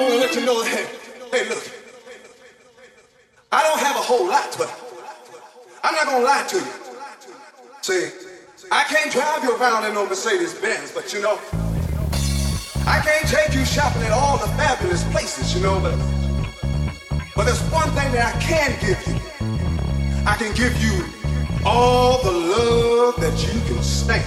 want to let you know that, hey, look, I don't have a whole lot, but I'm not to lie to you. See, I can't drive you around in no Mercedes Benz, but you know, I can't take you shopping at all the fabulous places, you know, but but there's one thing that I can give you. I can give you all the love that you can stand.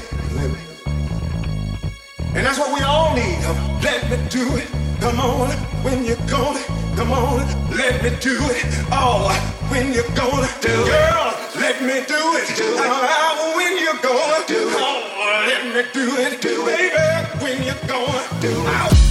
And that's what we all need. Let me do it. Come on, when you're gonna, come on, let me do it. Oh, when you're gonna do it. Girl, let me do it. Do. Oh, when you're gonna do it. Oh, let me do it. Do it. Baby, when you're gonna do it.